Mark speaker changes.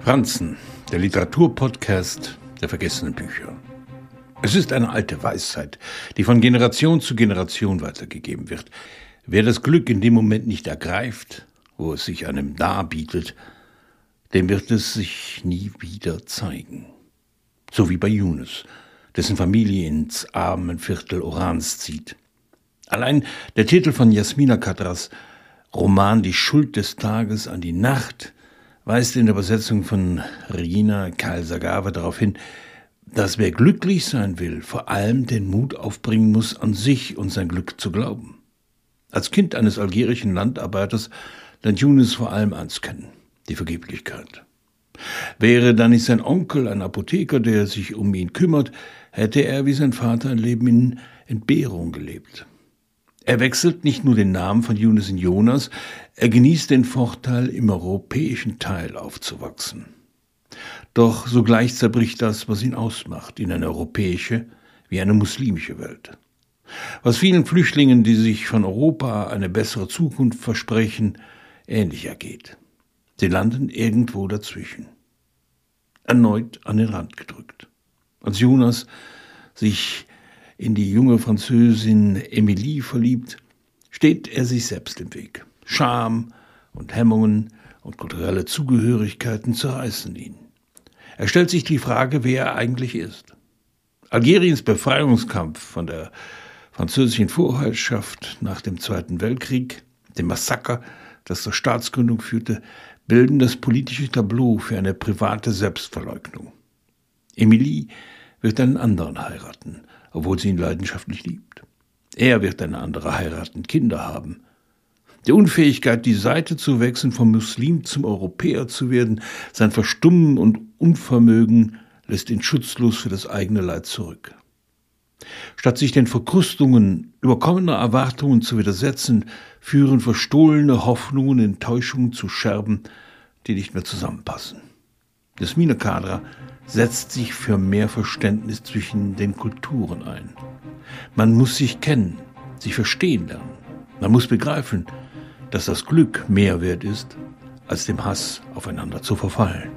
Speaker 1: Franzen, der Literaturpodcast der vergessenen Bücher. Es ist eine alte Weisheit, die von Generation zu Generation weitergegeben wird. Wer das Glück in dem Moment nicht ergreift, wo es sich einem darbietet, dem wird es sich nie wieder zeigen. So wie bei Yunus, dessen Familie ins Armenviertel Orans zieht. Allein der Titel von Jasmina Katras Roman Die Schuld des Tages an die Nacht weist in der Übersetzung von Regina Kalsagawa darauf hin, dass wer glücklich sein will, vor allem den Mut aufbringen muss, an sich und sein Glück zu glauben. Als Kind eines algerischen Landarbeiters lernt Yunus vor allem eins kennen, die Vergeblichkeit. Wäre da nicht sein Onkel ein Apotheker, der sich um ihn kümmert, hätte er wie sein Vater ein Leben in Entbehrung gelebt. Er wechselt nicht nur den Namen von Yunus in Jonas, er genießt den Vorteil, im europäischen Teil aufzuwachsen. Doch sogleich zerbricht das, was ihn ausmacht, in eine europäische wie eine muslimische Welt. Was vielen Flüchtlingen, die sich von Europa eine bessere Zukunft versprechen, ähnlich ergeht. Sie landen irgendwo dazwischen. Erneut an den Rand gedrückt. Als Jonas sich in die junge Französin Emilie verliebt, steht er sich selbst im Weg. Scham und Hemmungen und kulturelle Zugehörigkeiten zerreißen ihn. Er stellt sich die Frage, wer er eigentlich ist. Algeriens Befreiungskampf von der französischen Vorherrschaft nach dem Zweiten Weltkrieg, dem Massaker, das zur Staatsgründung führte, bilden das politische Tableau für eine private Selbstverleugnung. Emilie wird einen anderen heiraten, obwohl sie ihn leidenschaftlich liebt. Er wird eine andere heiraten, Kinder haben. Die Unfähigkeit, die Seite zu wechseln, vom Muslim zum Europäer zu werden, sein Verstummen und Unvermögen lässt ihn schutzlos für das eigene Leid zurück. Statt sich den Verkrustungen überkommener Erwartungen zu widersetzen, führen verstohlene Hoffnungen in Täuschungen zu Scherben, die nicht mehr zusammenpassen. Jasmina Kadra setzt sich für mehr Verständnis zwischen den Kulturen ein. Man muss sich kennen, sich verstehen lernen. Man muss begreifen, dass das Glück mehr wert ist, als dem Hass aufeinander zu verfallen.